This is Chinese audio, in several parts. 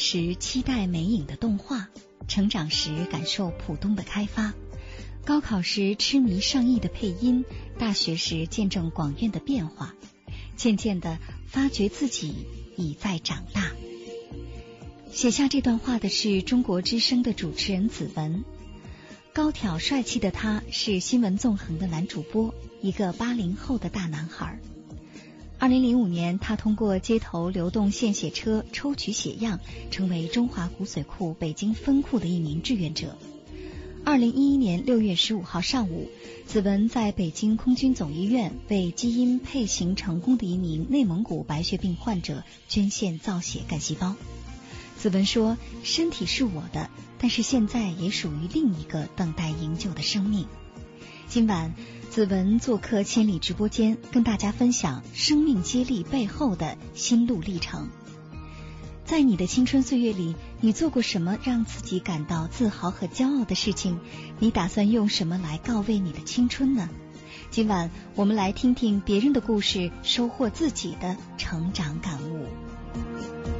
时期待美影的动画，成长时感受浦东的开发，高考时痴迷上亿的配音，大学时见证广院的变化，渐渐的发觉自己已在长大。写下这段话的是中国之声的主持人子文，高挑帅气的他是新闻纵横的男主播，一个八零后的大男孩。二零零五年，他通过街头流动献血车抽取血样，成为中华骨髓库北京分库的一名志愿者。二零一一年六月十五号上午，子文在北京空军总医院为基因配型成功的一名内蒙古白血病患者捐献造血干细胞。子文说：“身体是我的，但是现在也属于另一个等待营救的生命。”今晚。子文做客千里直播间，跟大家分享生命接力背后的心路历程。在你的青春岁月里，你做过什么让自己感到自豪和骄傲的事情？你打算用什么来告慰你的青春呢？今晚我们来听听别人的故事，收获自己的成长感悟。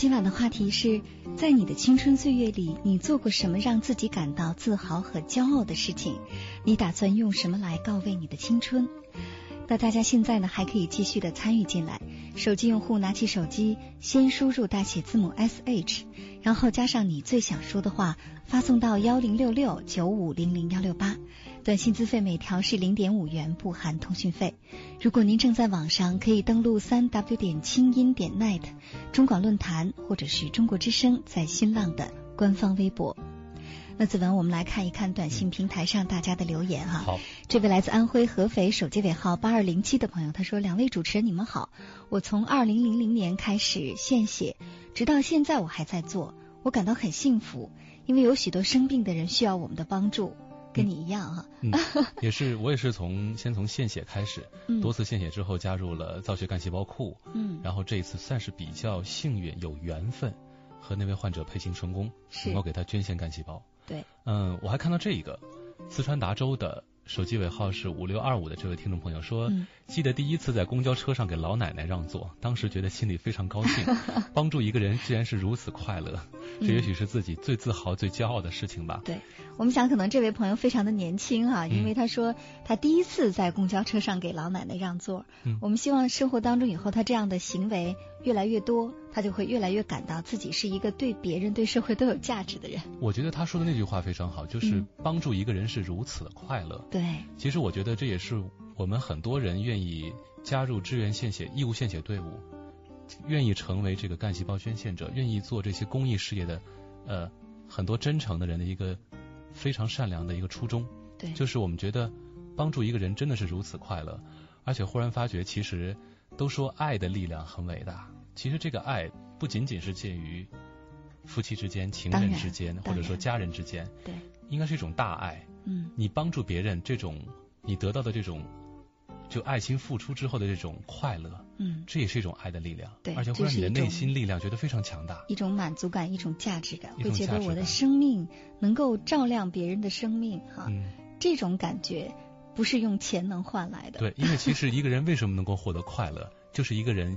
今晚的话题是在你的青春岁月里，你做过什么让自己感到自豪和骄傲的事情？你打算用什么来告慰你的青春？那大家现在呢还可以继续的参与进来。手机用户拿起手机，先输入大写字母 S H，然后加上你最想说的话，发送到幺零六六九五零零幺六八。短信资费每条是零点五元，不含通讯费。如果您正在网上，可以登录三 w 点清音点 net 中广论坛或者是中国之声在新浪的官方微博。那子文，我们来看一看短信平台上大家的留言哈。好，这位来自安徽合肥手机尾号八二零七的朋友，他说：“两位主持人，你们好。我从二零零零年开始献血，直到现在我还在做，我感到很幸福，因为有许多生病的人需要我们的帮助。”跟你一样哈，嗯，也是我也是从先从献血开始，多次献血之后加入了造血干细胞库，嗯，然后这一次算是比较幸运有缘分和那位患者配型成功，能够给他捐献干细胞，对，嗯，我还看到这一个四川达州的。手机尾号是五六二五的这位听众朋友说，记得第一次在公交车上给老奶奶让座，当时觉得心里非常高兴，帮助一个人居然是如此快乐，这也许是自己最自豪、最骄傲的事情吧。对我们想，可能这位朋友非常的年轻啊，因为他说他第一次在公交车上给老奶奶让座。我们希望生活当中以后他这样的行为越来越多。他就会越来越感到自己是一个对别人、对社会都有价值的人。我觉得他说的那句话非常好，就是帮助一个人是如此的快乐。对，其实我觉得这也是我们很多人愿意加入志愿献血、义务献血队伍，愿意成为这个干细胞捐献者、愿意做这些公益事业的，呃，很多真诚的人的一个非常善良的一个初衷。对，就是我们觉得帮助一个人真的是如此快乐，而且忽然发觉，其实都说爱的力量很伟大。其实这个爱不仅仅是介于夫妻之间、情人之间，或者说家人之间，对，应该是一种大爱。嗯，你帮助别人，这种你得到的这种就爱心付出之后的这种快乐，嗯，这也是一种爱的力量。对，而且会让你的内心力量觉得非常强大，一种满足感，一种价值感，会觉得我的生命能够照亮别人的生命，哈，这种感觉不是用钱能换来的。对，因为其实一个人为什么能够获得快乐，就是一个人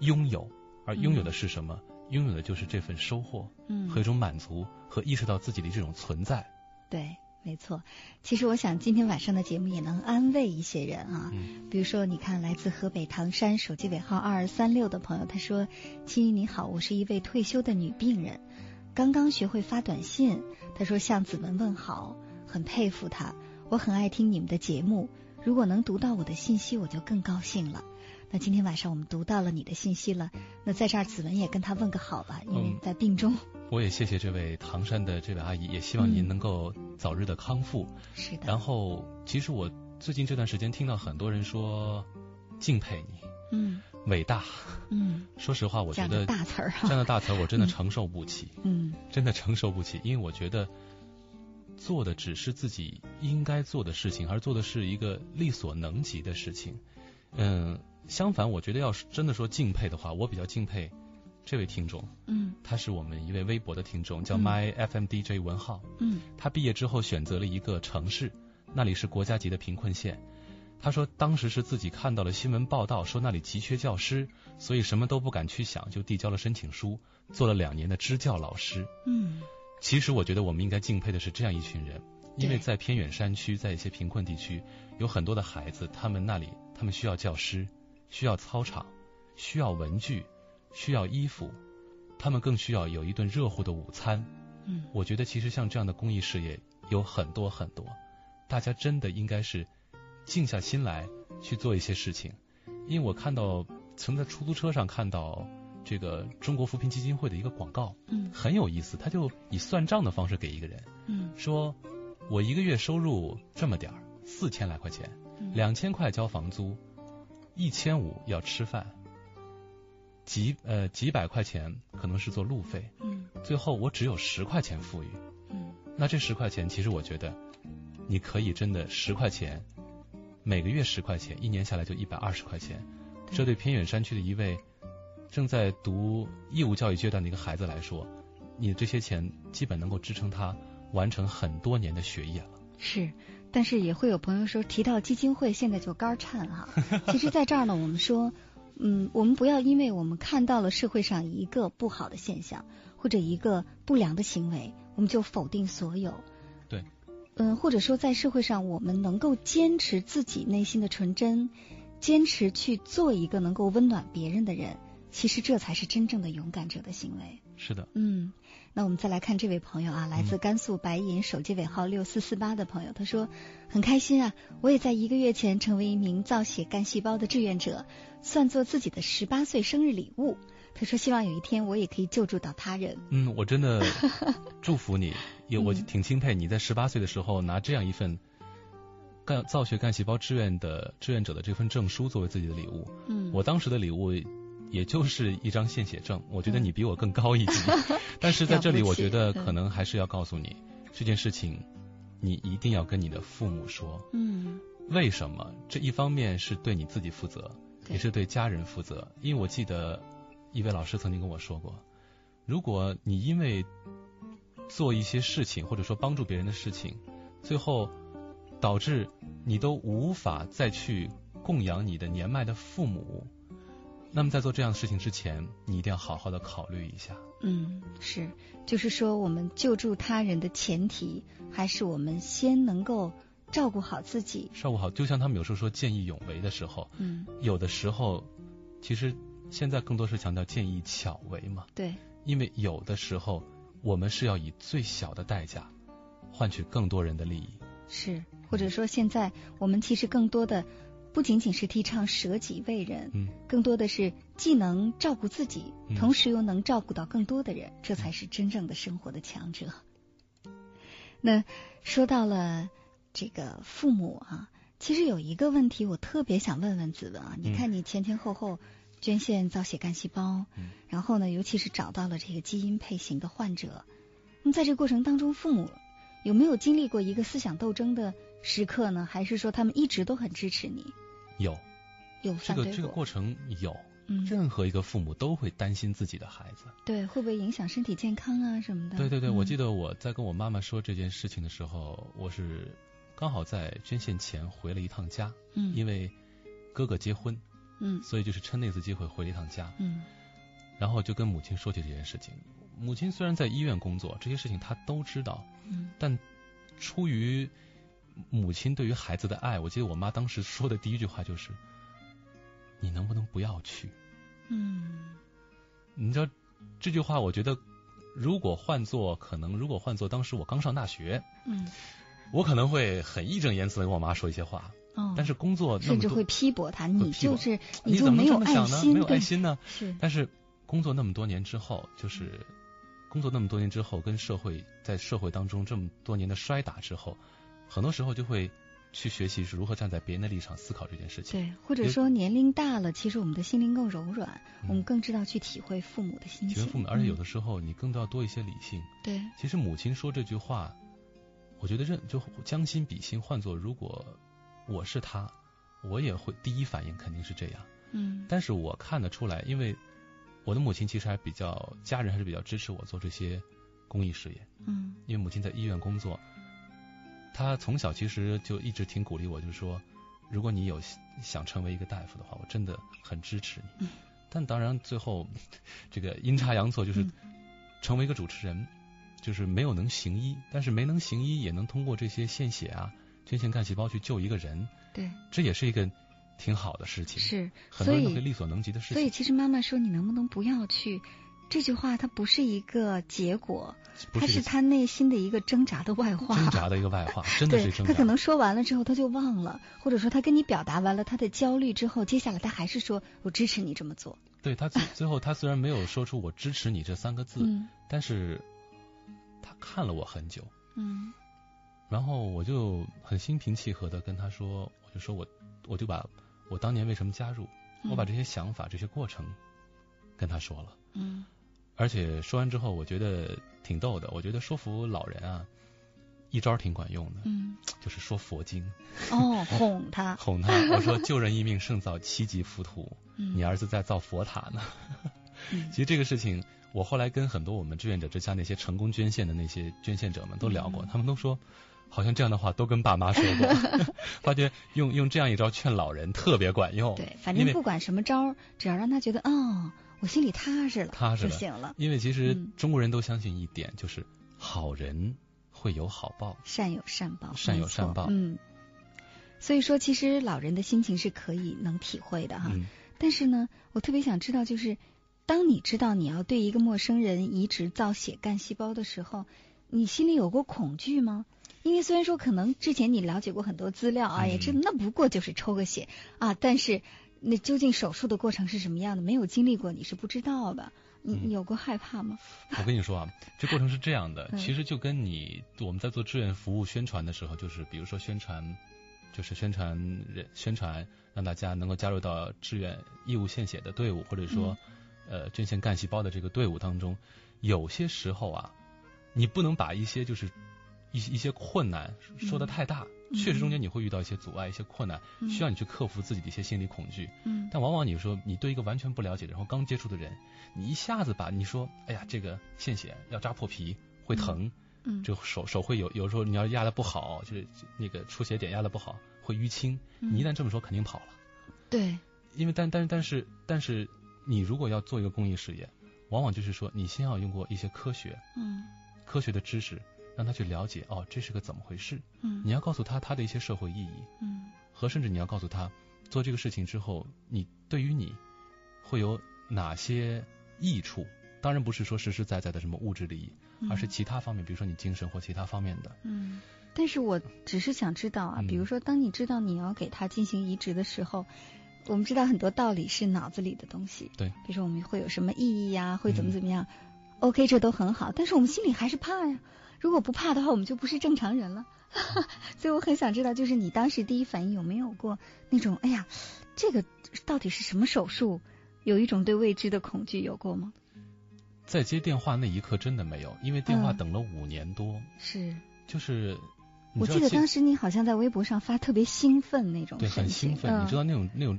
拥有，而拥有的是什么？拥有的就是这份收获，嗯，和一种满足，和意识到自己的这种存在。对。没错，其实我想今天晚上的节目也能安慰一些人啊。嗯，比如说，你看来自河北唐山手机尾号二二三六的朋友，他说：“青衣你好，我是一位退休的女病人，刚刚学会发短信。他说向子文问好，很佩服他。我很爱听你们的节目，如果能读到我的信息，我就更高兴了。那今天晚上我们读到了你的信息了，那在这儿子文也跟他问个好吧，因为在病中。”我也谢谢这位唐山的这位阿姨，也希望您能够早日的康复。是的。然后，其实我最近这段时间听到很多人说敬佩你，嗯，伟大，嗯。说实话，我觉得大词儿，这样的大词儿我真的承受不起，嗯，真的承受不起，因为我觉得做的只是自己应该做的事情，而做的是一个力所能及的事情。嗯，相反，我觉得要是真的说敬佩的话，我比较敬佩。这位听众，嗯，他是我们一位微博的听众，叫 My FM DJ 文浩，嗯，他毕业之后选择了一个城市，那里是国家级的贫困县。他说当时是自己看到了新闻报道，说那里急缺教师，所以什么都不敢去想，就递交了申请书，做了两年的支教老师。嗯，其实我觉得我们应该敬佩的是这样一群人，因为在偏远山区，在一些贫困地区，有很多的孩子，他们那里他们需要教师，需要操场，需要文具。需要衣服，他们更需要有一顿热乎的午餐。嗯，我觉得其实像这样的公益事业有很多很多，大家真的应该是静下心来去做一些事情。因为我看到曾在出租车上看到这个中国扶贫基金会的一个广告，嗯，很有意思。他就以算账的方式给一个人，嗯，说我一个月收入这么点儿，四千来块钱，两千块交房租，一千五要吃饭。几呃几百块钱可能是做路费，嗯，最后我只有十块钱富裕，嗯，那这十块钱其实我觉得，你可以真的十块钱，每个月十块钱，一年下来就一百二十块钱，这对偏远山区的一位正在读义务教育阶段的一个孩子来说，你这些钱基本能够支撑他完成很多年的学业了。是，但是也会有朋友说提到基金会现在就肝颤哈，其实在这儿呢，我们说。嗯，我们不要因为我们看到了社会上一个不好的现象或者一个不良的行为，我们就否定所有。对。嗯，或者说在社会上，我们能够坚持自己内心的纯真，坚持去做一个能够温暖别人的人，其实这才是真正的勇敢者的行为。是的。嗯。那我们再来看这位朋友啊，来自甘肃白银手机尾号六四四八的朋友，他说很开心啊，我也在一个月前成为一名造血干细胞的志愿者，算作自己的十八岁生日礼物。他说希望有一天我也可以救助到他人。嗯，我真的 祝福你，也我挺钦佩你在十八岁的时候拿这样一份干造血干细胞志愿的志愿者的这份证书作为自己的礼物。嗯，我当时的礼物。也就是一张献血证，我觉得你比我更高一级，但是在这里，我觉得可能还是要告诉你这件事情，你一定要跟你的父母说。嗯，为什么？这一方面是对你自己负责，也是对家人负责。因为我记得一位老师曾经跟我说过，如果你因为做一些事情，或者说帮助别人的事情，最后导致你都无法再去供养你的年迈的父母。那么在做这样的事情之前，你一定要好好的考虑一下。嗯，是，就是说我们救助他人的前提，还是我们先能够照顾好自己。照顾好，就像他们有时候说见义勇为的时候，嗯，有的时候，其实现在更多是强调见义巧为嘛。对。因为有的时候，我们是要以最小的代价，换取更多人的利益。是，或者说现在我们其实更多的。不仅仅是提倡舍己为人，嗯，更多的是既能照顾自己，同时又能照顾到更多的人，这才是真正的生活的强者。那说到了这个父母啊，其实有一个问题，我特别想问问子文啊，你看你前前后后捐献造血干细胞，然后呢，尤其是找到了这个基因配型的患者，那么在这个过程当中，父母有没有经历过一个思想斗争的时刻呢？还是说他们一直都很支持你？有，有这个这个过。程有，嗯，任何一个父母都会担心自己的孩子，对，会不会影响身体健康啊什么的？对对对，我记得我在跟我妈妈说这件事情的时候，我是刚好在捐献前回了一趟家，嗯，因为哥哥结婚，嗯，所以就是趁那次机会回了一趟家，嗯，然后就跟母亲说起这件事情。母亲虽然在医院工作，这些事情她都知道，嗯，但出于母亲对于孩子的爱，我记得我妈当时说的第一句话就是：“你能不能不要去？”嗯，你知道这句话，我觉得如果换做可能，如果换做当时我刚上大学，嗯，我可能会很义正言辞的跟我妈说一些话。哦，但是工作甚至会批驳他，你就是你就没有爱心，没有爱心呢？是。但是工作那么多年之后，就是工作那么多年之后，跟社会在社会当中这么多年的摔打之后，很多时候就会去学习是如何站在别人的立场思考这件事情。对，或者说年龄大了，其实我们的心灵更柔软，我们更知道去体会父母的心情。体会父母，而且有的时候你更多要多一些理性。对。其实母亲说这句话，我觉得认就将心比心，换做如果我是他。我也会第一反应肯定是这样，嗯，但是我看得出来，因为我的母亲其实还比较家人还是比较支持我做这些公益事业，嗯，因为母亲在医院工作，她从小其实就一直挺鼓励我，就是说，如果你有想成为一个大夫的话，我真的很支持你，嗯，但当然最后这个阴差阳错就是成为一个主持人，就是没有能行医，但是没能行医也能通过这些献血啊。捐献干细胞去救一个人，对，这也是一个挺好的事情。是，很多人都会力所能及的事情。所以，其实妈妈说你能不能不要去，这句话它不是一个结果，它是他内心的一个挣扎的外化。挣扎的一个外化，真的是挣扎。他可能说完了之后他就忘了，或者说他跟你表达完了他的焦虑之后，接下来他还是说我支持你这么做。对他最最后他虽然没有说出我支持你这三个字，嗯，但是他看了我很久，嗯。然后我就很心平气和的跟他说，我就说我我就把我当年为什么加入，我把这些想法、这些过程跟他说了。嗯。而且说完之后，我觉得挺逗的。我觉得说服老人啊，一招挺管用的。嗯。就是说佛经。哦，哄他。哄他。我说救人一命胜造七级浮屠。嗯。你儿子在造佛塔呢。嗯。其实这个事情，我后来跟很多我们志愿者之家那些成功捐献的那些捐献者们都聊过，他们都说。好像这样的话都跟爸妈说过，发觉用用这样一招劝老人特别管用。对，反正不管什么招，只要让他觉得哦，我心里踏实了，踏实了。因为其实中国人都相信一点，就是好人会有好报，善有善报，善有善报。嗯，所以说其实老人的心情是可以能体会的哈。但是呢，我特别想知道，就是当你知道你要对一个陌生人移植造血干细胞的时候，你心里有过恐惧吗？因为虽然说可能之前你了解过很多资料啊，也知道那不过就是抽个血啊，但是那究竟手术的过程是什么样的，没有经历过你是不知道的。你你有过害怕吗？我跟你说啊，这过程是这样的，其实就跟你我们在做志愿服务宣传的时候，就是比如说宣传，就是宣传人宣传让大家能够加入到志愿义务献血的队伍，或者说呃捐献干细胞的这个队伍当中，有些时候啊，你不能把一些就是。一一些困难说的太大，确实中间你会遇到一些阻碍、一些困难，需要你去克服自己的一些心理恐惧。嗯，但往往你说你对一个完全不了解的，然后刚接触的人，你一下子把你说，哎呀，这个献血要扎破皮会疼，嗯，这手手会有有时候你要压的不好，就是那个出血点压的不好会淤青。你一旦这么说，肯定跑了。对，因为但但但是但是你如果要做一个公益事业，往往就是说你先要用过一些科学，嗯，科学的知识。让他去了解哦，这是个怎么回事？嗯，你要告诉他他的一些社会意义，嗯，和甚至你要告诉他做这个事情之后，你对于你会有哪些益处？当然不是说实实在在的什么物质利益，而是其他方面，比如说你精神或其他方面的。嗯，但是我只是想知道啊，比如说当你知道你要给他进行移植的时候，我们知道很多道理是脑子里的东西，对，比如说我们会有什么意义呀，会怎么怎么样？OK，这都很好，但是我们心里还是怕呀。如果不怕的话，我们就不是正常人了。所以我很想知道，就是你当时第一反应有没有过那种，哎呀，这个到底是什么手术？有一种对未知的恐惧，有过吗？在接电话那一刻真的没有，因为电话等了五年多。是。就是，我记得当时你好像在微博上发特别兴奋那种。对，很兴奋。你知道那种那种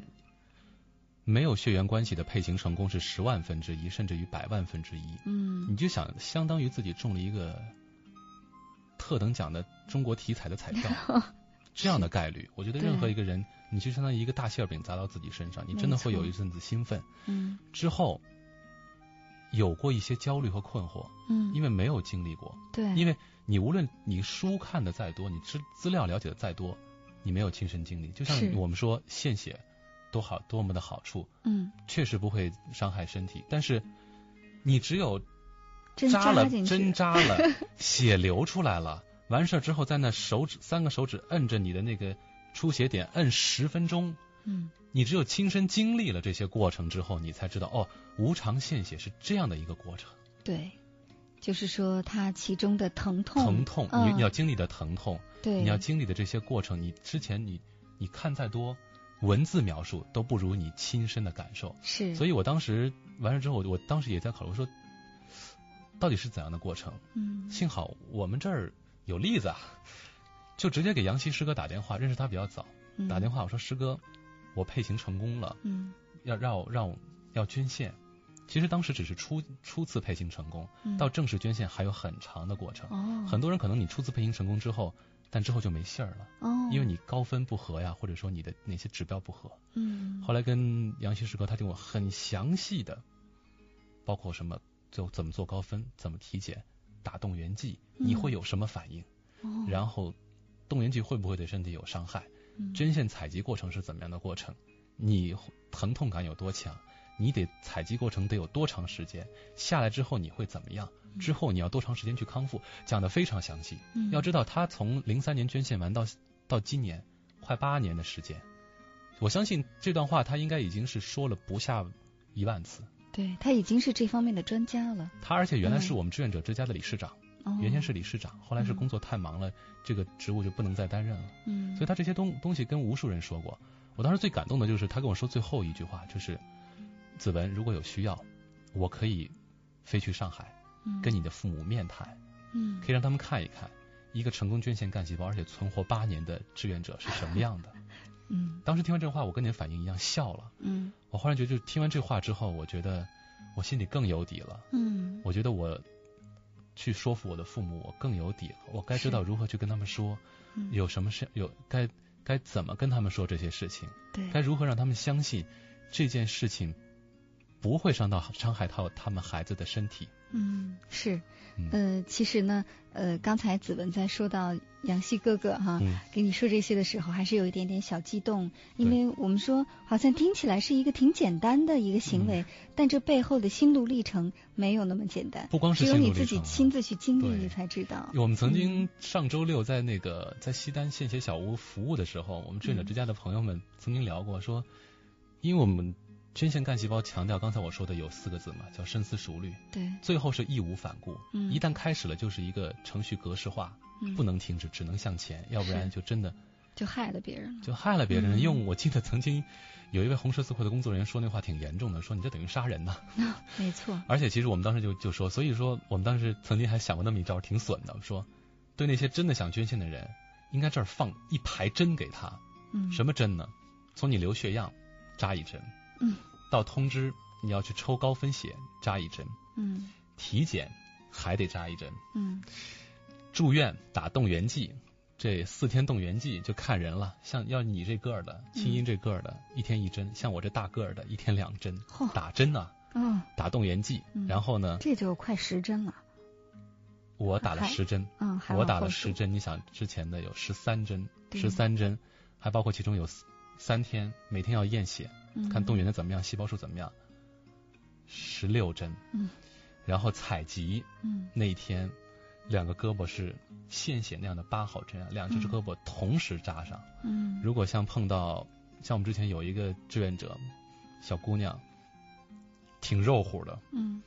没有血缘关系的配型成功是十万分之一，甚至于百万分之一。嗯。你就想，相当于自己中了一个。特等奖的中国体彩的彩票，这样的概率，我觉得任何一个人，你就相当于一个大馅饼砸到自己身上，你真的会有一阵子兴奋。嗯。之后有过一些焦虑和困惑。嗯。因为没有经历过。对。因为你无论你书看的再多，你资资料了解的再多，你没有亲身经历。就像我们说献血多好多么的好处。嗯。确实不会伤害身体，但是你只有。扎了针扎了，血流出来了，完事儿之后，在那手指三个手指摁着你的那个出血点，摁十分钟。嗯，你只有亲身经历了这些过程之后，你才知道哦，无偿献血是这样的一个过程。对，就是说它其中的疼痛，疼痛，你你要经历的疼痛，对，你要经历的这些过程，你之前你你看再多文字描述都不如你亲身的感受。是，所以我当时完事之后，我当时也在考虑说。到底是怎样的过程？嗯，幸好我们这儿有例子啊，就直接给杨希师哥打电话，认识他比较早，打电话我说师哥，我配型成功了，嗯，要让让要捐献，其实当时只是初初次配型成功，到正式捐献还有很长的过程。哦，很多人可能你初次配型成功之后，但之后就没信儿了，哦，因为你高分不合呀，或者说你的哪些指标不合。嗯，后来跟杨希师哥他给我很详细的，包括什么。就怎么做高分，怎么体检，打动员剂，你会有什么反应？然后动员剂会不会对身体有伤害？捐献采集过程是怎么样的过程？你疼痛感有多强？你得采集过程得有多长时间？下来之后你会怎么样？之后你要多长时间去康复？讲的非常详细。要知道他从零三年捐献完到到今年快八年的时间，我相信这段话他应该已经是说了不下一万次。对他已经是这方面的专家了。他而且原来是我们志愿者之家的理事长，原先是理事长，后来是工作太忙了，这个职务就不能再担任了。嗯，所以他这些东东西跟无数人说过。我当时最感动的就是他跟我说最后一句话，就是子文如果有需要，我可以飞去上海，跟你的父母面谈，嗯，可以让他们看一看一个成功捐献干细胞而且存活八年的志愿者是什么样的。嗯，当时听完这话，我跟你的反应一样，笑了。嗯，我忽然觉得，就听完这话之后，我觉得我心里更有底了。嗯，我觉得我去说服我的父母，我更有底了。我该知道如何去跟他们说，有什么事，有该该怎么跟他们说这些事情，对，该如何让他们相信这件事情不会伤到伤害到他们孩子的身体。嗯，是，呃，其实呢，呃，刚才子文在说到杨希哥哥哈，给你说这些的时候，还是有一点点小激动，因为我们说好像听起来是一个挺简单的一个行为，但这背后的心路历程没有那么简单，不光是只有你自己亲自去经历，你才知道。我们曾经上周六在那个在西单献血小屋服务的时候，我们志愿者之家的朋友们曾经聊过，说，因为我们。捐献干细胞强调刚才我说的有四个字嘛，叫深思熟虑。对，最后是义无反顾。嗯，一旦开始了，就是一个程序格式化，不能停止，只能向前，要不然就真的就害了别人了。就害了别人。用我记得曾经有一位红十字会的工作人员说那话挺严重的，说你这等于杀人呢。没错。而且其实我们当时就就说，所以说我们当时曾经还想过那么一招，挺损的，说对那些真的想捐献的人，应该这儿放一排针给他。嗯。什么针呢？从你流血样扎一针。嗯，到通知你要去抽高分血，扎一针。嗯，体检还得扎一针。嗯，住院打动员剂，这四天动员剂就看人了。像要你这个儿的，青音这个儿的，一天一针；像我这大个儿的，一天两针。打针呢？嗯，打动员剂，然后呢？这就快十针了。我打了十针。嗯，我打了十针。你想之前的有十三针，十三针，还包括其中有三天每天要验血。看动员的怎么样，细胞数怎么样？十六针，嗯，然后采集，嗯，那一天两个胳膊是献血那样的八号针，两只胳膊同时扎上，嗯，如果像碰到像我们之前有一个志愿者小姑娘，挺肉乎的，嗯。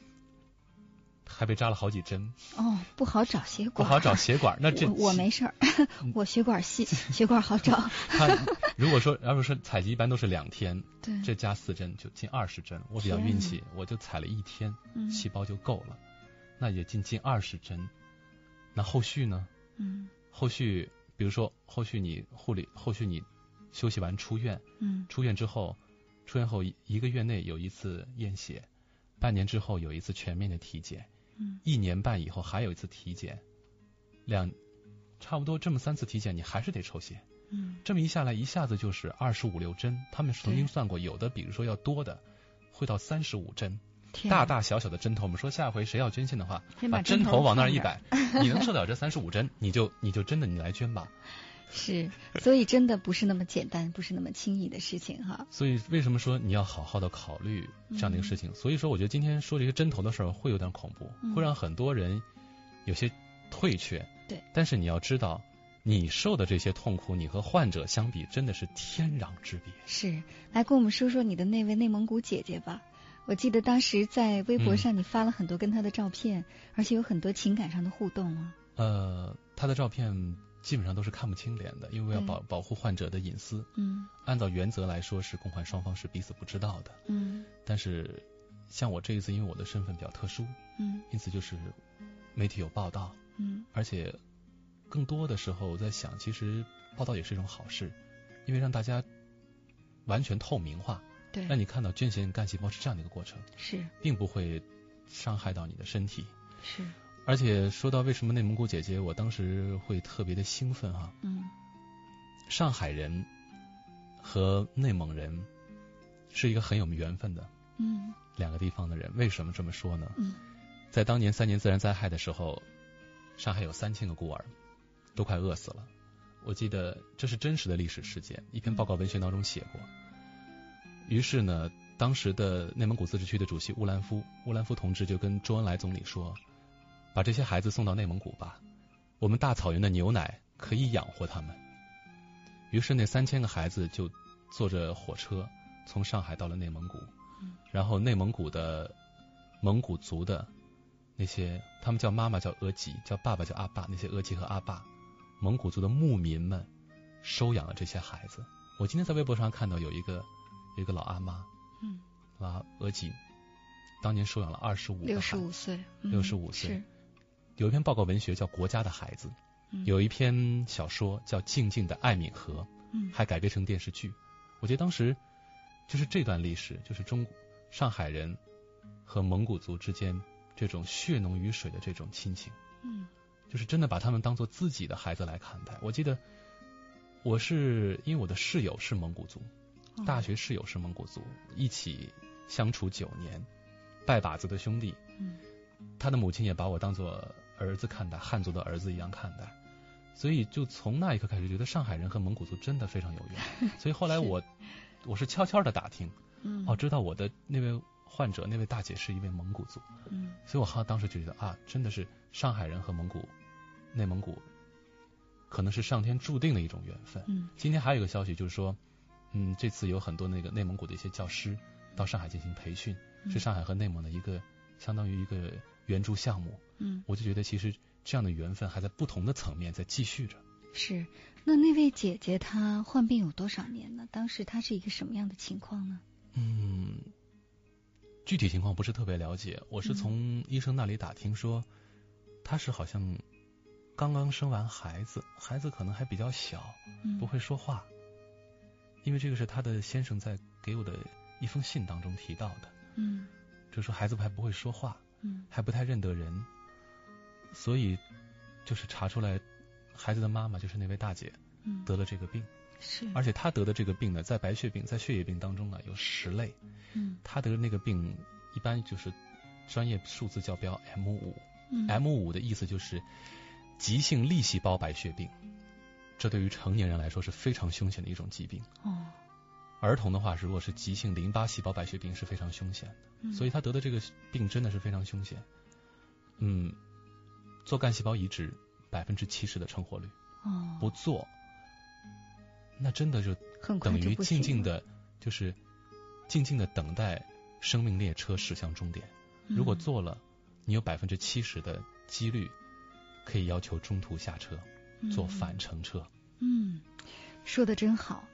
还被扎了好几针哦，不好找血管，不好找血管。那这我没事儿，我血管细，血管好找。他如果说，要是说采集一般都是两天，对，这加四针就近二十针。我比较运气，我就采了一天，细胞就够了，那也近近二十针。那后续呢？嗯，后续比如说后续你护理，后续你休息完出院，嗯，出院之后，出院后一个月内有一次验血，半年之后有一次全面的体检。一年半以后还有一次体检，两差不多这么三次体检，你还是得抽血。嗯，这么一下来，一下子就是二十五六针。他们曾经算过，有的比如说要多的，会到三十五针。大大小小的针头，我们说下回谁要捐献的话，把针头往那儿一摆，你能受得了这三十五针，你就你就真的你来捐吧。是，所以真的不是那么简单，不是那么轻易的事情哈。所以为什么说你要好好的考虑这样的一个事情？所以说，我觉得今天说这些针头的事儿会有点恐怖，会让很多人有些退却。对。但是你要知道，你受的这些痛苦，你和患者相比真的是天壤之别。是，来跟我们说说你的那位内蒙古姐姐吧。我记得当时在微博上你发了很多跟她的照片，而且有很多情感上的互动啊。呃，她的照片。基本上都是看不清脸的，因为要保保护患者的隐私。嗯，按照原则来说，是共患双方是彼此不知道的。嗯，但是像我这一次，因为我的身份比较特殊，嗯，因此就是媒体有报道，嗯，而且更多的时候我在想，其实报道也是一种好事，因为让大家完全透明化，对，让你看到捐献干细胞是这样的一个过程，是，并不会伤害到你的身体，是。而且说到为什么内蒙古姐姐，我当时会特别的兴奋哈。嗯。上海人和内蒙人是一个很有缘分的。嗯。两个地方的人，为什么这么说呢？嗯。在当年三年自然灾害的时候，上海有三千个孤儿，都快饿死了。我记得这是真实的历史事件，一篇报告文学当中写过。于是呢，当时的内蒙古自治区的主席乌兰夫，乌兰夫同志就跟周恩来总理说。把这些孩子送到内蒙古吧，我们大草原的牛奶可以养活他们。于是那三千个孩子就坐着火车从上海到了内蒙古，然后内蒙古的蒙古族的那些，他们叫妈妈叫额吉，叫爸爸叫阿爸，那些额吉和阿爸，蒙古族的牧民们收养了这些孩子。我今天在微博上看到有一个有一个老阿妈，嗯，啊额吉，当年收养了二十五六十五岁，六十五岁。有一篇报告文学叫《国家的孩子》，有一篇小说叫《静静的艾敏河》，还改编成电视剧。我觉得当时就是这段历史，就是中上海人和蒙古族之间这种血浓于水的这种亲情，嗯，就是真的把他们当做自己的孩子来看待。我记得我是因为我的室友是蒙古族，大学室友是蒙古族，一起相处九年，拜把子的兄弟，他的母亲也把我当做。儿子看待汉族的儿子一样看待，所以就从那一刻开始，觉得上海人和蒙古族真的非常有缘。所以后来我我是悄悄的打听，哦，知道我的那位患者那位大姐是一位蒙古族，嗯，所以我哈当时就觉得啊，真的是上海人和蒙古内蒙古可能是上天注定的一种缘分。嗯，今天还有一个消息就是说，嗯，这次有很多那个内蒙古的一些教师到上海进行培训，是上海和内蒙的一个相当于一个援助项目。嗯，我就觉得其实这样的缘分还在不同的层面在继续着。是，那那位姐姐她患病有多少年呢？当时她是一个什么样的情况呢？嗯，具体情况不是特别了解。我是从医生那里打听说，她是好像刚刚生完孩子，孩子可能还比较小，不会说话。因为这个是她的先生在给我的一封信当中提到的。嗯，就说孩子还不会说话，嗯，还不太认得人。所以，就是查出来，孩子的妈妈就是那位大姐，得了这个病。是。而且她得的这个病呢，在白血病、在血液病当中呢，有十类。嗯。她得的那个病，一般就是专业数字叫标 M 五。嗯。M 五的意思就是急性粒细胞白血病，这对于成年人来说是非常凶险的一种疾病。哦。儿童的话，如果是急性淋巴细胞白血病，是非常凶险的。嗯。所以他得的这个病真的是非常凶险。嗯。做干细胞移植，百分之七十的成活率。哦，不做，那真的就等于静静的，就是静静的等待生命列车驶向终点。如果做了，你有百分之七十的几率可以要求中途下车，坐返程车。嗯，说的真好。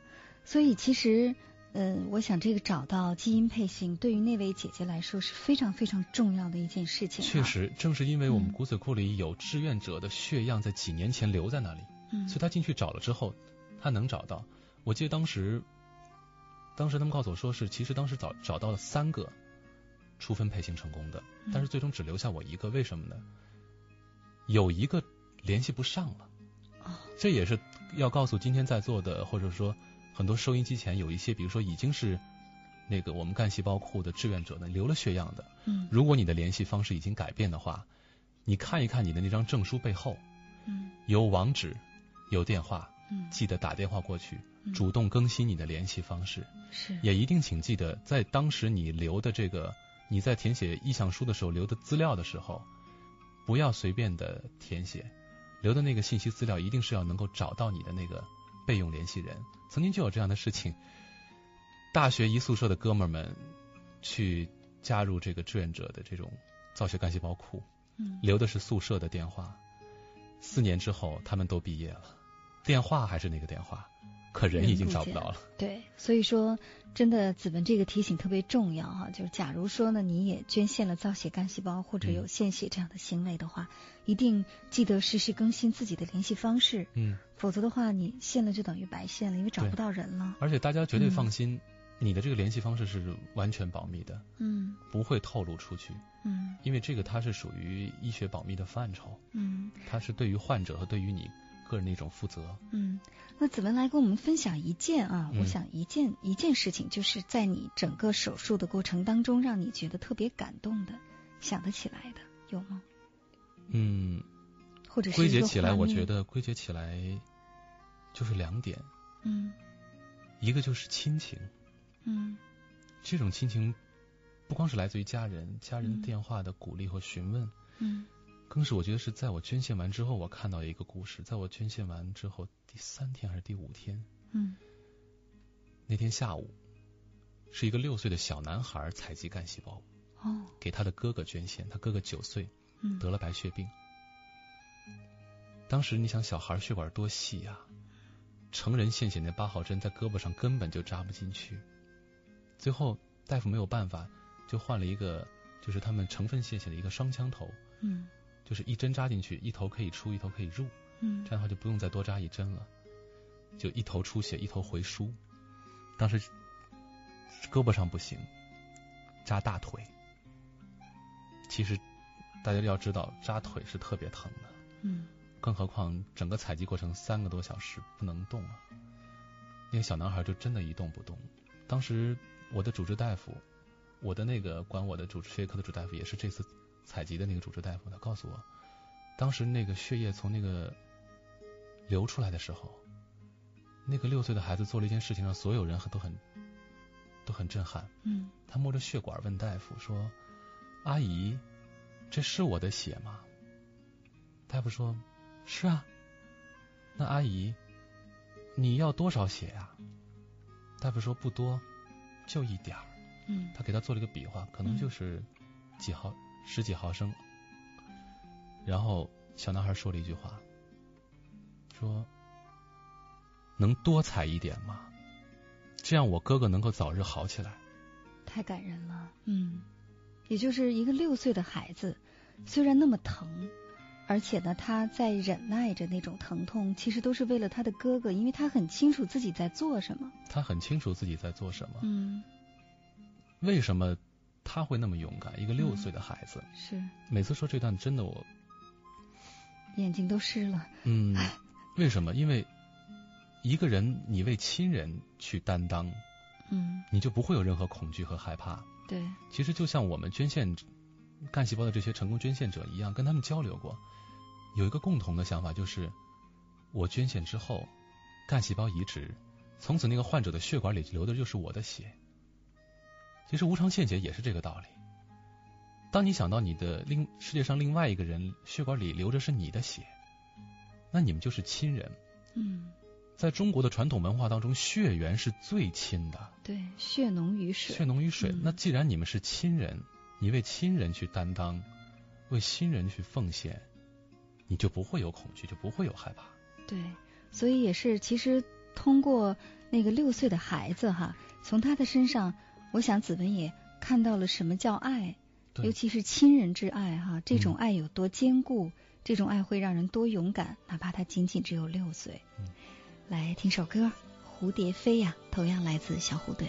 所以其实。嗯，我想这个找到基因配型对于那位姐姐来说是非常非常重要的一件事情。确实，正是因为我们骨髓库里有志愿者的血样在几年前留在那里，嗯，所以他进去找了之后，他能找到。我记得当时，当时他们告诉我说是，其实当时找找到了三个初分配型成功的，但是最终只留下我一个，为什么呢？有一个联系不上了，哦，这也是要告诉今天在座的，或者说很多收音机前有一些，比如说已经是那个我们干细胞库的志愿者呢，留了血样的。嗯。如果你的联系方式已经改变的话，你看一看你的那张证书背后，嗯，有网址，有电话，嗯，记得打电话过去，主动更新你的联系方式。是。也一定请记得，在当时你留的这个你在填写意向书的时候留的资料的时候，不要随便的填写。留的那个信息资料一定是要能够找到你的那个备用联系人。曾经就有这样的事情，大学一宿舍的哥们儿们去加入这个志愿者的这种造血干细胞库，留的是宿舍的电话。四年之后，他们都毕业了，电话还是那个电话。可人已经找不到了。对，所以说，真的，子文这个提醒特别重要哈。就是假如说呢，你也捐献了造血干细胞或者有献血这样的行为的话，一定记得实时更新自己的联系方式。嗯。否则的话，你献了就等于白献了，因为找不到人了。而且大家绝对放心，你的这个联系方式是完全保密的。嗯。不会透露出去。嗯。因为这个它是属于医学保密的范畴。嗯。它是对于患者和对于你。个人的一种负责。嗯，那子文来跟我们分享一件啊，我想一件一件事情，就是在你整个手术的过程当中，让你觉得特别感动的，想得起来的有吗？嗯，或者是归结起来，我觉得归结起来就是两点。嗯，一个就是亲情。嗯，这种亲情不光是来自于家人，家人电话的鼓励和询问。嗯。更是我觉得是在我捐献完之后，我看到一个故事。在我捐献完之后第三天还是第五天，嗯，那天下午，是一个六岁的小男孩采集干细胞，哦，给他的哥哥捐献。他哥哥九岁，嗯，得了白血病。当时你想，小孩血管多细呀，成人献血那八号针在胳膊上根本就扎不进去。最后大夫没有办法，就换了一个，就是他们成分献血的一个双枪头，嗯。就是一针扎进去，一头可以出，一头可以入，嗯，这样的话就不用再多扎一针了，就一头出血，一头回输。当时胳膊上不行，扎大腿。其实大家要知道，扎腿是特别疼的，嗯，更何况整个采集过程三个多小时不能动啊。那个小男孩就真的一动不动。当时我的主治大夫，我的那个管我的主治血液科的主大夫也是这次。采集的那个主治大夫，他告诉我，当时那个血液从那个流出来的时候，那个六岁的孩子做了一件事情，让所有人都很都很震撼。嗯，他摸着血管问大夫说：“阿姨，这是我的血吗？”大夫说：“是啊。”那阿姨，你要多少血呀？大夫说：“不多，就一点儿。”嗯，他给他做了一个比划，可能就是几毫。十几毫升，然后小男孩说了一句话，说：“能多采一点吗？这样我哥哥能够早日好起来。”太感人了，嗯，也就是一个六岁的孩子，虽然那么疼，而且呢，他在忍耐着那种疼痛，其实都是为了他的哥哥，因为他很清楚自己在做什么。他很清楚自己在做什么。嗯。为什么？他会那么勇敢，一个六岁的孩子。是。每次说这段，真的我眼睛都湿了。嗯，为什么？因为一个人，你为亲人去担当，嗯，你就不会有任何恐惧和害怕。对。其实就像我们捐献干细胞的这些成功捐献者一样，跟他们交流过，有一个共同的想法，就是我捐献之后，干细胞移植，从此那个患者的血管里流的就是我的血。其实无偿献血也是这个道理。当你想到你的另世界上另外一个人血管里流着是你的血，那你们就是亲人。嗯，在中国的传统文化当中，血缘是最亲的。对，血浓于水。血浓于水。那既然你们是亲人，你为亲人去担当，为亲人去奉献，你就不会有恐惧，就不会有害怕。对，所以也是，其实通过那个六岁的孩子哈，从他的身上。我想子文也看到了什么叫爱，尤其是亲人之爱哈，这种爱有多坚固，这种爱会让人多勇敢，哪怕他仅仅只有六岁。来听首歌，《蝴蝶飞》呀，同样来自小虎队。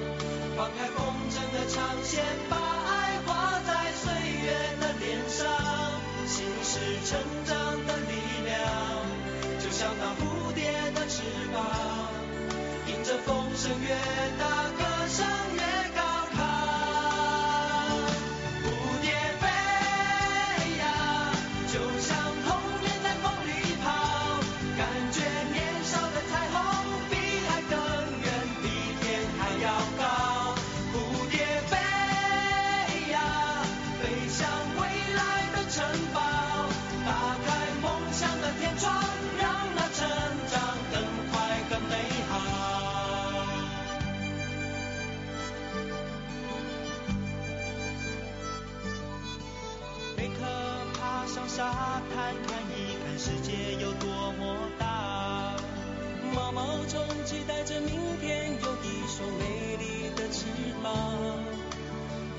放开风筝的长线，把爱画在岁月的脸上。心是成长的力量，就像那蝴蝶的翅膀。迎着风声越大，歌声越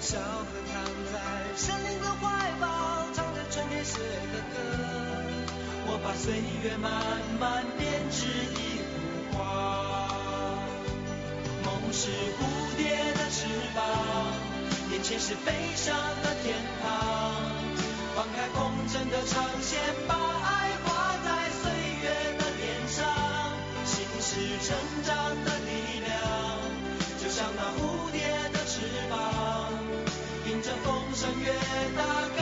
小河躺在森林的怀抱，唱着春天写的歌。我把岁月慢慢编织一幅画。梦是蝴蝶的翅膀，眼前是飞翔的天堂。放开风筝的长线，把爱画在岁月的脸上。心是成长的声越大，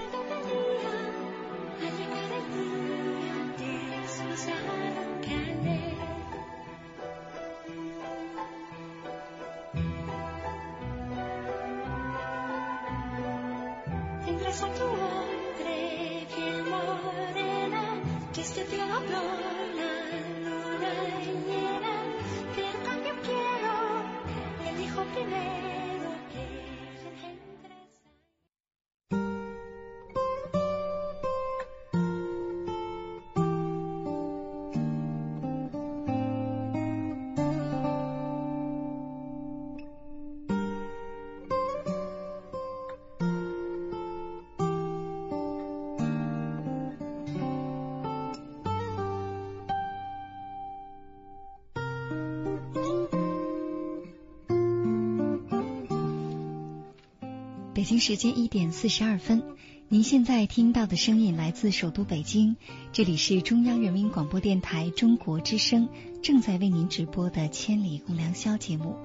时间一点四十二分，您现在听到的声音来自首都北京，这里是中央人民广播电台中国之声正在为您直播的《千里共良宵》节目，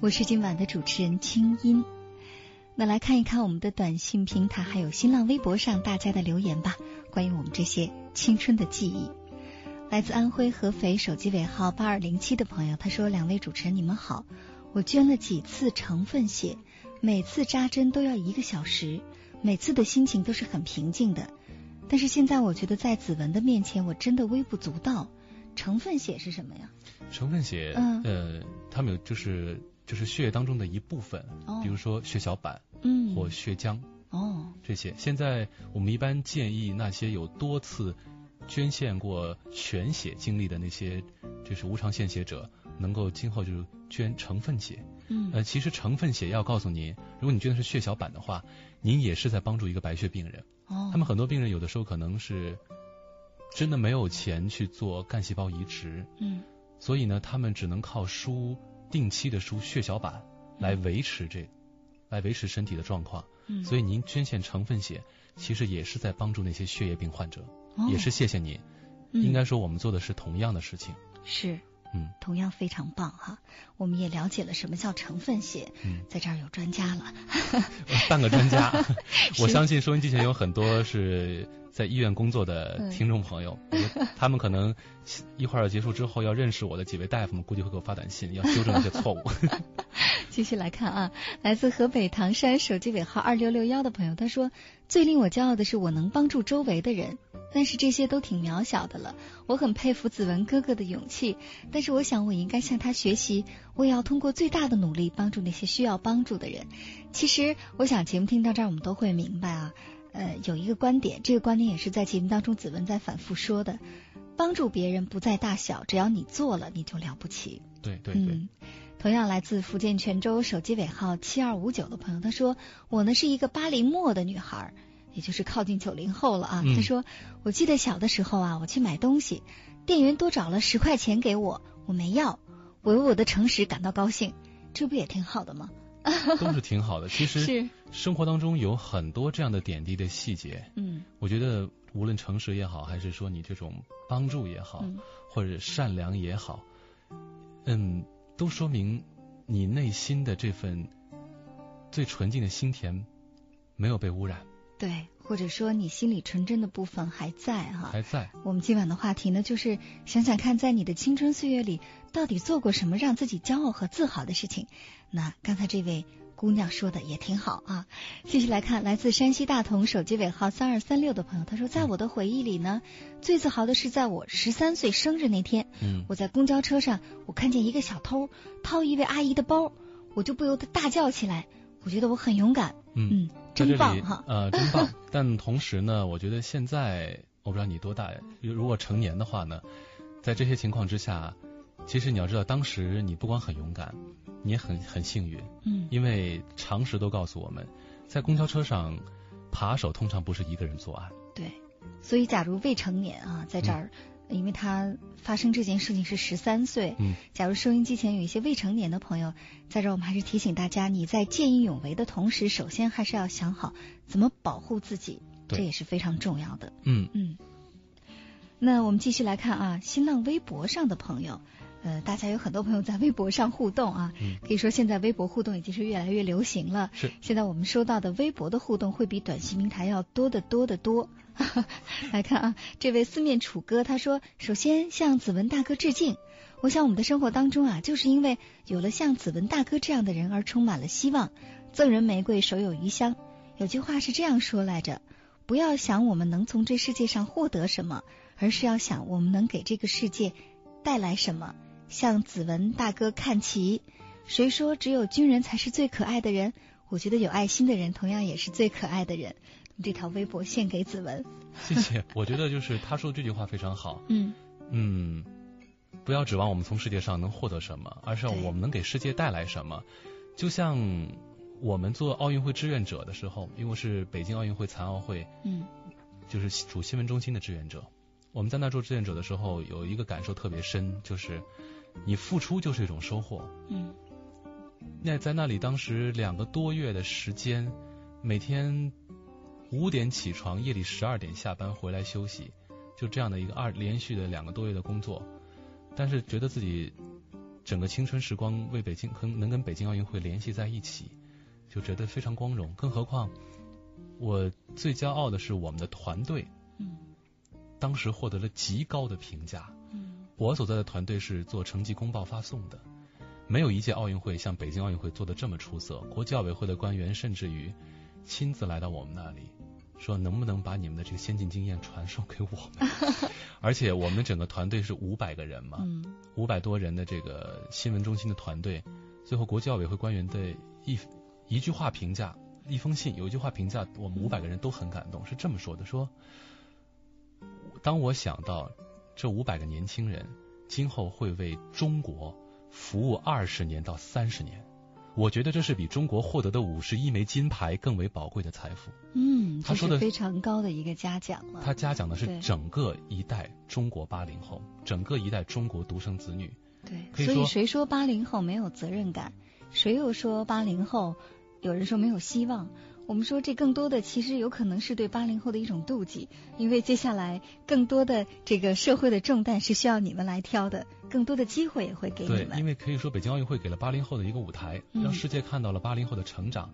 我是今晚的主持人清音。那来看一看我们的短信平台还有新浪微博上大家的留言吧，关于我们这些青春的记忆。来自安徽合肥手机尾号八二零七的朋友，他说：“两位主持人，你们好，我捐了几次成分血。”每次扎针都要一个小时，每次的心情都是很平静的。但是现在我觉得在子文的面前，我真的微不足道。成分血是什么呀？成分血，嗯，呃，它们有就是就是血液当中的一部分，比如说血小板，嗯，或血浆，哦，这些。现在我们一般建议那些有多次捐献过全血经历的那些就是无偿献血者，能够今后就是捐成分血。嗯，呃，其实成分血要告诉您，如果你捐的是血小板的话，您也是在帮助一个白血病人。哦，他们很多病人有的时候可能是真的没有钱去做干细胞移植。嗯，所以呢，他们只能靠输定期的输血小板来维持这，来维持身体的状况。嗯，所以您捐献成分血，其实也是在帮助那些血液病患者，也是谢谢您。应该说，我们做的是同样的事情。是。嗯，同样非常棒哈！我们也了解了什么叫成分血，在这儿有专家了，半个专家。我相信收音机前有很多是在医院工作的听众朋友，他们可能一会儿结束之后要认识我的几位大夫们，估计会给我发短信，要纠正一些错误。继续来看啊，来自河北唐山手机尾号二六六幺的朋友，他说：“最令我骄傲的是我能帮助周围的人，但是这些都挺渺小的了。我很佩服子文哥哥的勇气，但是我想我应该向他学习，我也要通过最大的努力帮助那些需要帮助的人。其实，我想节目听到这儿，我们都会明白啊，呃，有一个观点，这个观点也是在节目当中子文在反复说的：帮助别人不在大小，只要你做了，你就了不起。对对对。同样来自福建泉州手机尾号七二五九的朋友，他说：“我呢是一个八零末的女孩，也就是靠近九零后了啊。”他说：“我记得小的时候啊，我去买东西，店员多找了十块钱给我，我没要，我为我的诚实感到高兴，这不也挺好的吗？” 都是挺好的。其实生活当中有很多这样的点滴的细节。嗯，我觉得无论诚实也好，还是说你这种帮助也好，或者善良也好，嗯。都说明你内心的这份最纯净的心田没有被污染。对，或者说你心里纯真的部分还在哈。还在。我们今晚的话题呢，就是想想看，在你的青春岁月里，到底做过什么让自己骄傲和自豪的事情？那刚才这位。姑娘说的也挺好啊。继续来看，来自山西大同手机尾号三二三六的朋友，他说，在我的回忆里呢，最自豪的是在我十三岁生日那天，嗯，我在公交车上，我看见一个小偷掏一位阿姨的包，我就不由得大叫起来。我觉得我很勇敢，嗯，真棒哈，呃，真棒。但同时呢，我觉得现在我不知道你多大，如果成年的话呢，在这些情况之下，其实你要知道，当时你不光很勇敢。你也很很幸运，嗯，因为常识都告诉我们，在公交车上，扒手通常不是一个人作案。对，所以假如未成年啊，在这儿，因为他发生这件事情是十三岁，嗯，假如收音机前有一些未成年的朋友，在这儿我们还是提醒大家，你在见义勇为的同时，首先还是要想好怎么保护自己，这也是非常重要的。嗯嗯，那我们继续来看啊，新浪微博上的朋友。呃，大家有很多朋友在微博上互动啊，可以说现在微博互动已经是越来越流行了。是，现在我们收到的微博的互动会比短信平台要多得多得多。来看啊，这位四面楚歌他说，首先向子文大哥致敬。我想我们的生活当中啊，就是因为有了像子文大哥这样的人而充满了希望。赠人玫瑰，手有余香。有句话是这样说来着：不要想我们能从这世界上获得什么，而是要想我们能给这个世界带来什么。向子文大哥看齐。谁说只有军人才是最可爱的人？我觉得有爱心的人同样也是最可爱的人。这条微博献给子文。谢谢。我觉得就是他说这句话非常好。嗯嗯，不要指望我们从世界上能获得什么，而是我们能给世界带来什么。就像我们做奥运会志愿者的时候，因为是北京奥运会残奥会，嗯，就是主新闻中心的志愿者。我们在那做志愿者的时候，有一个感受特别深，就是。你付出就是一种收获。嗯，那在那里当时两个多月的时间，每天五点起床，夜里十二点下班回来休息，就这样的一个二连续的两个多月的工作，但是觉得自己整个青春时光为北京跟能跟北京奥运会联系在一起，就觉得非常光荣。更何况我最骄傲的是我们的团队，嗯当时获得了极高的评价。嗯我所在的团队是做成绩公报发送的，没有一届奥运会像北京奥运会做的这么出色。国际奥委会的官员甚至于亲自来到我们那里，说能不能把你们的这个先进经验传授给我们？而且我们整个团队是五百个人嘛，嗯五百多人的这个新闻中心的团队，最后国际奥委会官员的一一句话评价，一封信有一句话评价我们五百个人都很感动，是这么说的：说，当我想到这五百个年轻人今后会为中国服务二十年到三十年，我觉得这是比中国获得的五十一枚金牌更为宝贵的财富。嗯，他说的非常高的一个嘉奖了。他嘉奖的是整个一代中国八零后，整个一代中国独生子女。对，所以谁说八零后没有责任感？谁又说八零后有人说没有希望？我们说这更多的其实有可能是对八零后的一种妒忌，因为接下来更多的这个社会的重担是需要你们来挑的，更多的机会也会给你对，们。因为可以说北京奥运会给了八零后的一个舞台，嗯让世界看到了八零后的成长，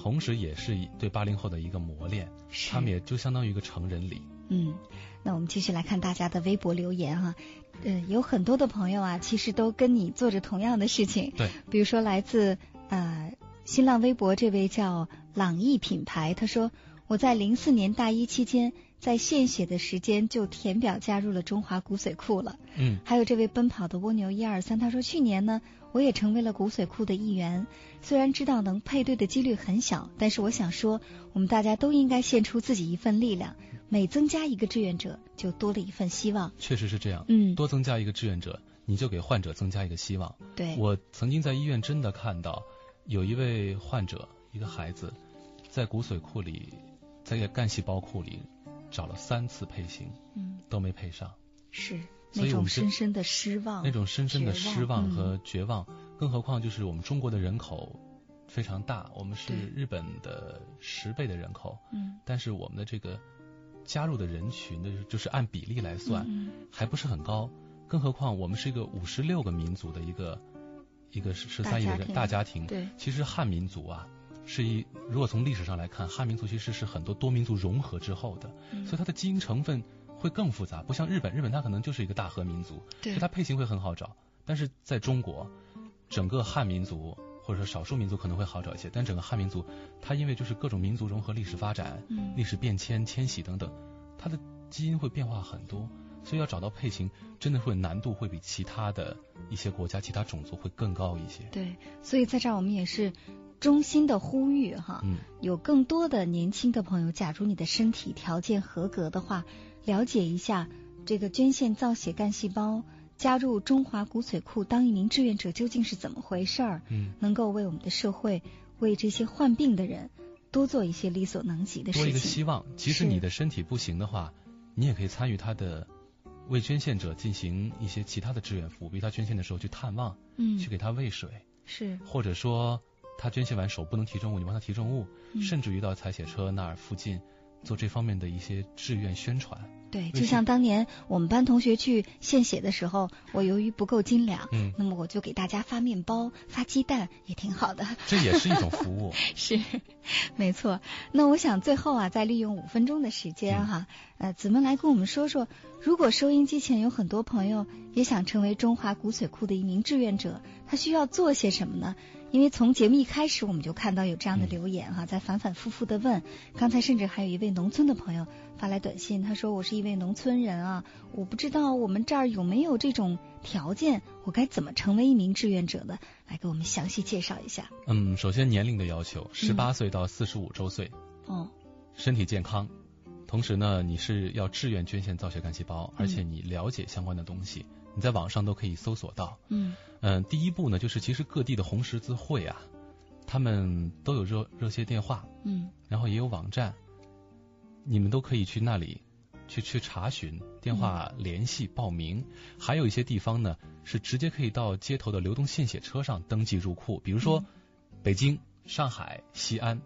同时也是对八零后的一个磨练，他们也就相当于一个成人礼。嗯，那我们继续来看大家的微博留言哈、呃，有很多的朋友啊，其实都跟你做着同样的事情。对，比如说来自呃新浪微博这位叫朗逸品牌，他说我在零四年大一期间，在献血的时间就填表加入了中华骨髓库了。嗯，还有这位奔跑的蜗牛一二三，他说去年呢，我也成为了骨髓库的一员。虽然知道能配对的几率很小，但是我想说，我们大家都应该献出自己一份力量，每增加一个志愿者，就多了一份希望。确实是这样。嗯，多增加一个志愿者，你就给患者增加一个希望。对，我曾经在医院真的看到，有一位患者，一个孩子，在骨髓库里，在干细胞库里找了三次配型，嗯。都没配上。是那种所以我们这深深的失望，那种深深的失望嗯。和绝望，更何况就是我们中国的人口非常大，我们是日本的十倍的人口，嗯。但是我们的这个加入的人群的，就是按比例来算，嗯。还不是很高，更何况我们是一个五十六个民族的一个一个十十三亿的大家庭，对其实汉民族啊。是一，如果从历史上来看，汉民族其实是很多多民族融合之后的，嗯所以它的基因成分会更复杂，不像日本，日本它可能就是一个大和民族，对所以它配型会很好找。但是在中国，整个汉民族或者说少数民族可能会好找一些，但整个汉民族，它因为就是各种民族融合、历史发展、嗯历史变迁、迁徙等等，它的基因会变化很多，所以要找到配型真的会难度会比其他的一些国家、其他种族会更高一些。对，所以在这儿我们也是衷心的呼吁哈，嗯，有更多的年轻的朋友，假如你的身体条件合格的话，了解一下这个捐献造血干细胞，加入中华骨髓库当一名志愿者究竟是怎么回事儿，嗯，能够为我们的社会，为这些患病的人多做一些力所能及的多一个事情。希望。即使你的身体不行的话，你也可以参与他的。为捐献者进行一些其他的志愿服务，比如他捐献的时候去探望，嗯，去给他喂水，是，或者说他捐献完手不能提重物，你帮他提重物，嗯。甚至于到采血车那儿附近做这方面的一些志愿宣传。对，就像当年我们班同学去献血的时候，我由于不够斤两，嗯，那么我就给大家发面包、发鸡蛋，也挺好的。这也是一种服务。是，没错。那我想最后啊，再利用五分钟的时间哈，呃，子们来跟我们说说，如果收音机前有很多朋友也想成为中华骨髓库的一名志愿者，他需要做些什么呢？因为从节目一开始我们就看到有这样的留言哈，在反反复复的问。刚才甚至还有一位农村的朋友发来短信，他说：“我是一位农村人啊，我不知道我们这儿有没有这种条件，我该怎么成为一名志愿者呢？来给我们详细介绍一下。嗯，首先年龄的要求，十八岁到四十五周岁，哦，身体健康，同时呢，你是要志愿捐献造血干细胞，而且你了解相关的东西，你在网上都可以搜索到。嗯嗯，第一步呢，就是其实各地的红十字会啊，他们都有热热线电话，嗯然后也有网站，你们都可以去那里去去查询，电话联系报名。还有一些地方呢，是直接可以到街头的流动献血车上登记入库，比如说北京、上海、西安，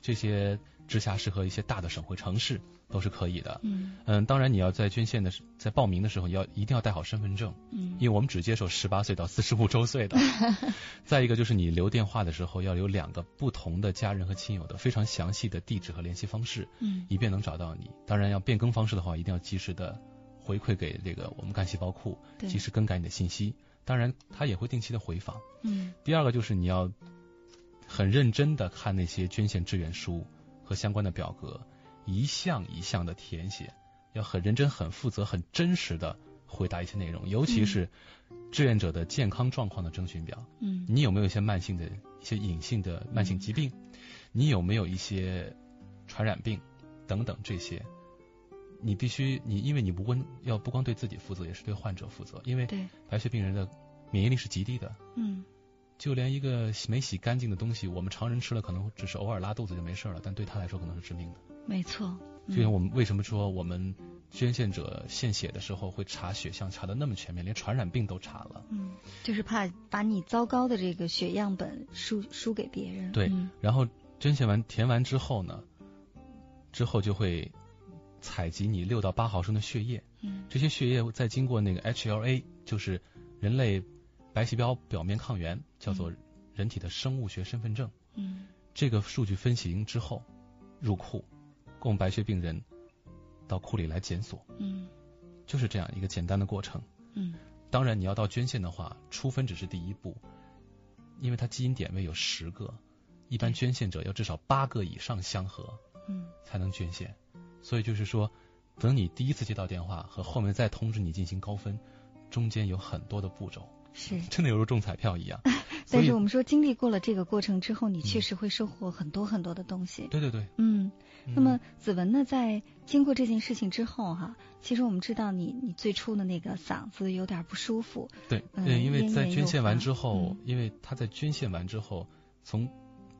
这些直辖市和一些大的省会城市都是可以的。嗯嗯，当然你要在捐献的时在报名的时候，要一定要带好身份证，嗯因为我们只接受十八岁到四十五周岁的。再一个就是你留电话的时候要有两个不同的家人和亲友的非常详细的地址和联系方式，嗯以便能找到你。当然要变更方式的话，一定要及时的回馈给这个我们干细胞库，对及时更改你的信息。当然，他也会定期的回访。嗯第二个就是你要很认真的看那些捐献志愿书和相关的表格，一项一项的填写，要很认真、很负责、很真实的回答一些内容，尤其是志愿者的健康状况的征询表。嗯你有没有一些慢性的一些隐性的慢性疾病？你有没有一些传染病等等这些？你必须你因为你不光要不光对自己负责，也是对患者负责，因为对白血病人的免疫力是极低的。嗯就连一个洗没洗干净的东西，我们常人吃了可能只是偶尔拉肚子就没事了，但对他来说可能是致命的。没错。嗯就像我们为什么说我们捐献者献血的时候会查血项查的那么全面，连传染病都查了。嗯，就是怕把你糟糕的这个血样本输输给别人。对嗯然后捐献完填完之后呢，之后就会采集你六到八毫升的血液，嗯这些血液再经过那个 HLA，就是人类白细胞表面抗原，叫做人体的生物学身份证。嗯这个数据分析之后入库，供白血病人到库里来检索，嗯就是这样一个简单的过程。嗯当然，你要到捐献的话，初分只是第一步，因为它基因点位有十个，一般捐献者要至少八个以上相合嗯才能捐献。所以就是说，等你第一次接到电话和后面再通知你进行高分，中间有很多的步骤，是。真的犹如中彩票一样。但是我，们说，经历过了这个过程之后，你确实会收获很多很多的东西。对对对。嗯，嗯那么子文呢，在经过这件事情之后哈、其实我们知道你你最初的那个嗓子有点不舒服，对，嗯对，因为在捐献完之后，嗯因为他在捐献完之后，从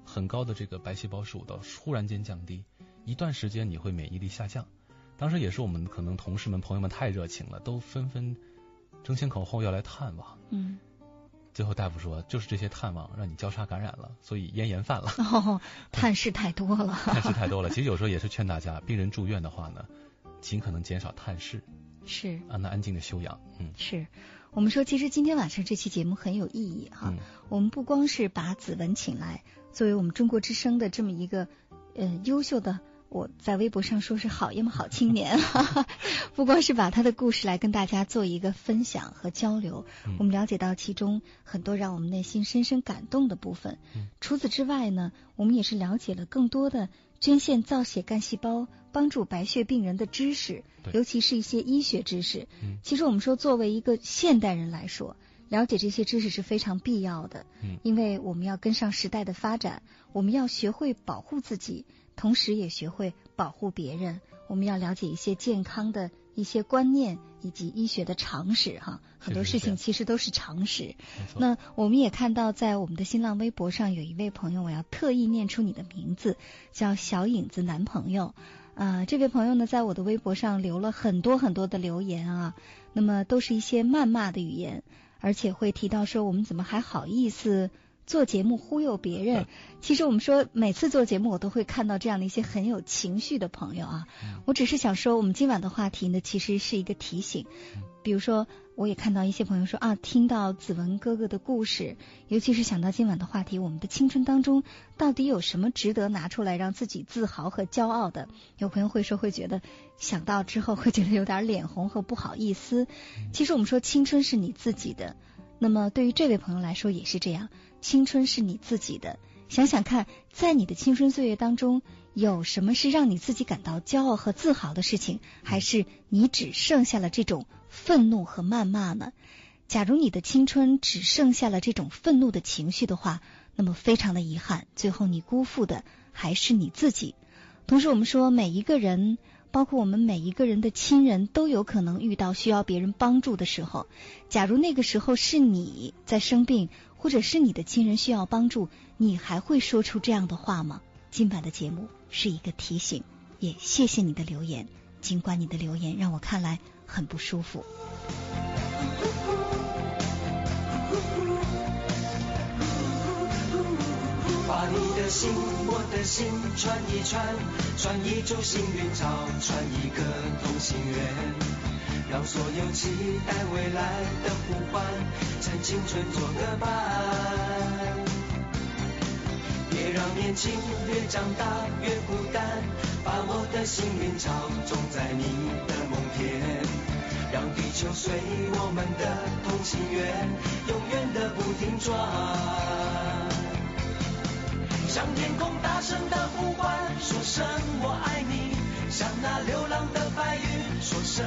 很高的这个白细胞数到忽然间降低，一段时间你会免疫力下降。当时也是我们可能同事们、朋友们太热情了，都纷纷争先恐后要来探望。嗯，最后大夫说，就是这些探望让你交叉感染了，所以咽炎犯了。哦，探视太多了，探视太多了，其实有时候也是劝大家，病人住院的话呢，尽可能减少探视，是让他安静的休养。嗯是。我们说，其实今天晚上这期节目很有意义哈。嗯我们不光是把子文请来，作为我们中国之声的这么一个呃优秀的，我在微博上说是好样好青年，哈哈，不光是把他的故事来跟大家做一个分享和交流，嗯。我们了解到其中很多让我们内心深深感动的部分。嗯。除此之外呢，我们也是了解了更多的捐献造血干细胞、帮助白血病人的知识，尤其是一些医学知识。嗯。其实我们说，作为一个现代人来说，了解这些知识是非常必要的。嗯。因为我们要跟上时代的发展，我们要学会保护自己，同时也学会保护别人。我们要了解一些健康的一些观念以及医学的常识，哈，很多事情其实都是常识。那我们也看到，在我们的新浪微博上有一位朋友，我要特意念出你的名字，叫小影子男朋友。啊、这位朋友呢，在我的微博上留了很多很多的留言啊，那么都是一些谩骂的语言，而且会提到说我们怎么还好意思做节目忽悠别人。其实我们说每次做节目，我都会看到这样的一些很有情绪的朋友啊。我只是想说，我们今晚的话题呢，其实是一个提醒。比如说，我也看到一些朋友说啊，听到子文哥哥的故事，尤其是想到今晚的话题，我们的青春当中到底有什么值得拿出来让自己自豪和骄傲的？有朋友会说，会觉得想到之后会觉得有点脸红和不好意思。其实我们说青春是你自己的，那么对于这位朋友来说也是这样，青春是你自己的。想想看，在你的青春岁月当中，有什么是让你自己感到骄傲和自豪的事情，还是你只剩下了这种愤怒和谩骂呢？假如你的青春只剩下了这种愤怒的情绪的话，那么非常的遗憾，最后你辜负的还是你自己。同时，我们说每一个人，包括我们每一个人的亲人，都有可能遇到需要别人帮助的时候。假如那个时候是你在生病，或者是你的亲人需要帮助，你还会说出这样的话吗？今晚的节目是一个提醒，也谢谢你的留言。尽管你的留言让我看来很不舒服。把你的心，我的心串一串，串一株幸运草，串一个同心圆。让所有期待未来的呼唤，趁青春做个伴。别让年轻越长大越孤单，把我的幸运草种在你的梦田。让地球随我们的同心圆，永远的不停转。向天空大声的呼唤，说声我爱你。向那流浪的白云，说声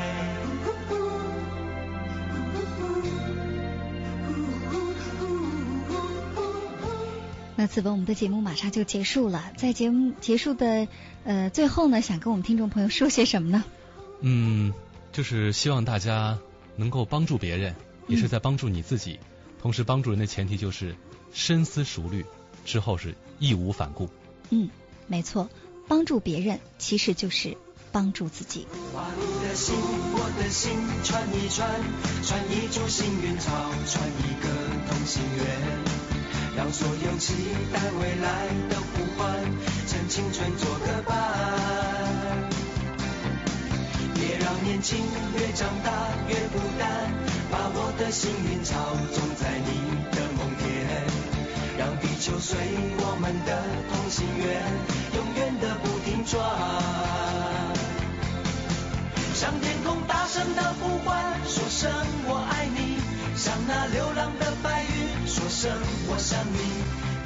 那此文我们的节目马上就结束了，在节目结束的呃最后呢，想跟我们听众朋友说些什么呢？嗯，就是希望大家能够帮助别人，也是在帮助你自己。同时，帮助人的前提就是深思熟虑，之后是义无反顾。嗯，没错，帮助别人其实就是帮助自己。把你的心，我的心串一串，串一株幸运草，串一个同心圆。让所有期待未来的呼唤，趁青春做个伴。别让年轻越长大越孤单，把我的幸运草种在你的梦田。让地球随我们的同心圆，永远的不停转。向天空大声的呼唤，说声我爱你，像那流浪的白云，说声我想你，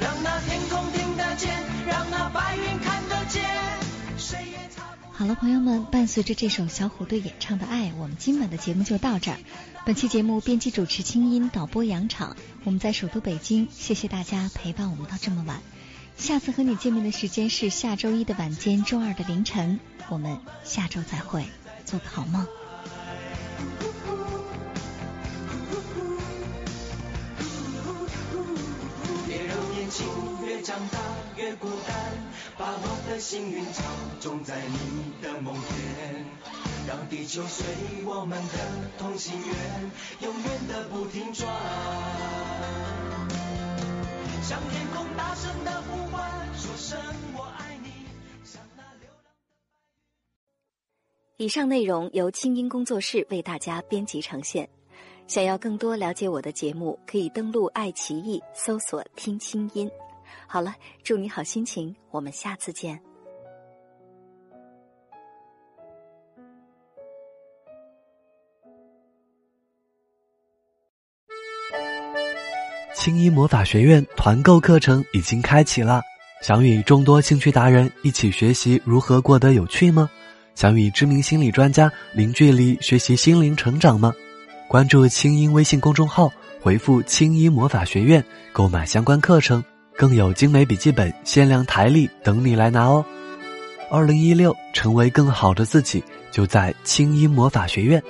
让那天空听得见，让那白云看得见，谁也擦。好了，朋友们，伴随着这首小虎队演唱的《爱》，我们今晚的节目就到这儿。本期节目编辑主持清音，导播杨场，我们在首都北京，谢谢大家陪伴我们到这么晚。下次和你见面的时间是下周一的晚间，周二的凌晨，我们下周再会，做个好梦。长大越孤单，把我的幸运草种在你的梦田，让地球随我们的同心圆，永远的不停转。向天空大声的呼唤，说声我爱你，像那流浪的白云。以上内容由清音工作室为大家编辑呈现。想要更多了解我的节目，可以登录爱奇艺搜索“听清音”。好了，祝你好心情，我们下次见。青衣魔法学院团购课程已经开启了，想与众多兴趣达人一起学习如何过得有趣吗？想与知名心理专家零距离学习心灵成长吗？关注青音微信公众号，回复“青衣魔法学院”购买相关课程，更有精美笔记本、限量台历等你来拿哦。二零一六，成为更好的自己，就在青音魔法学院。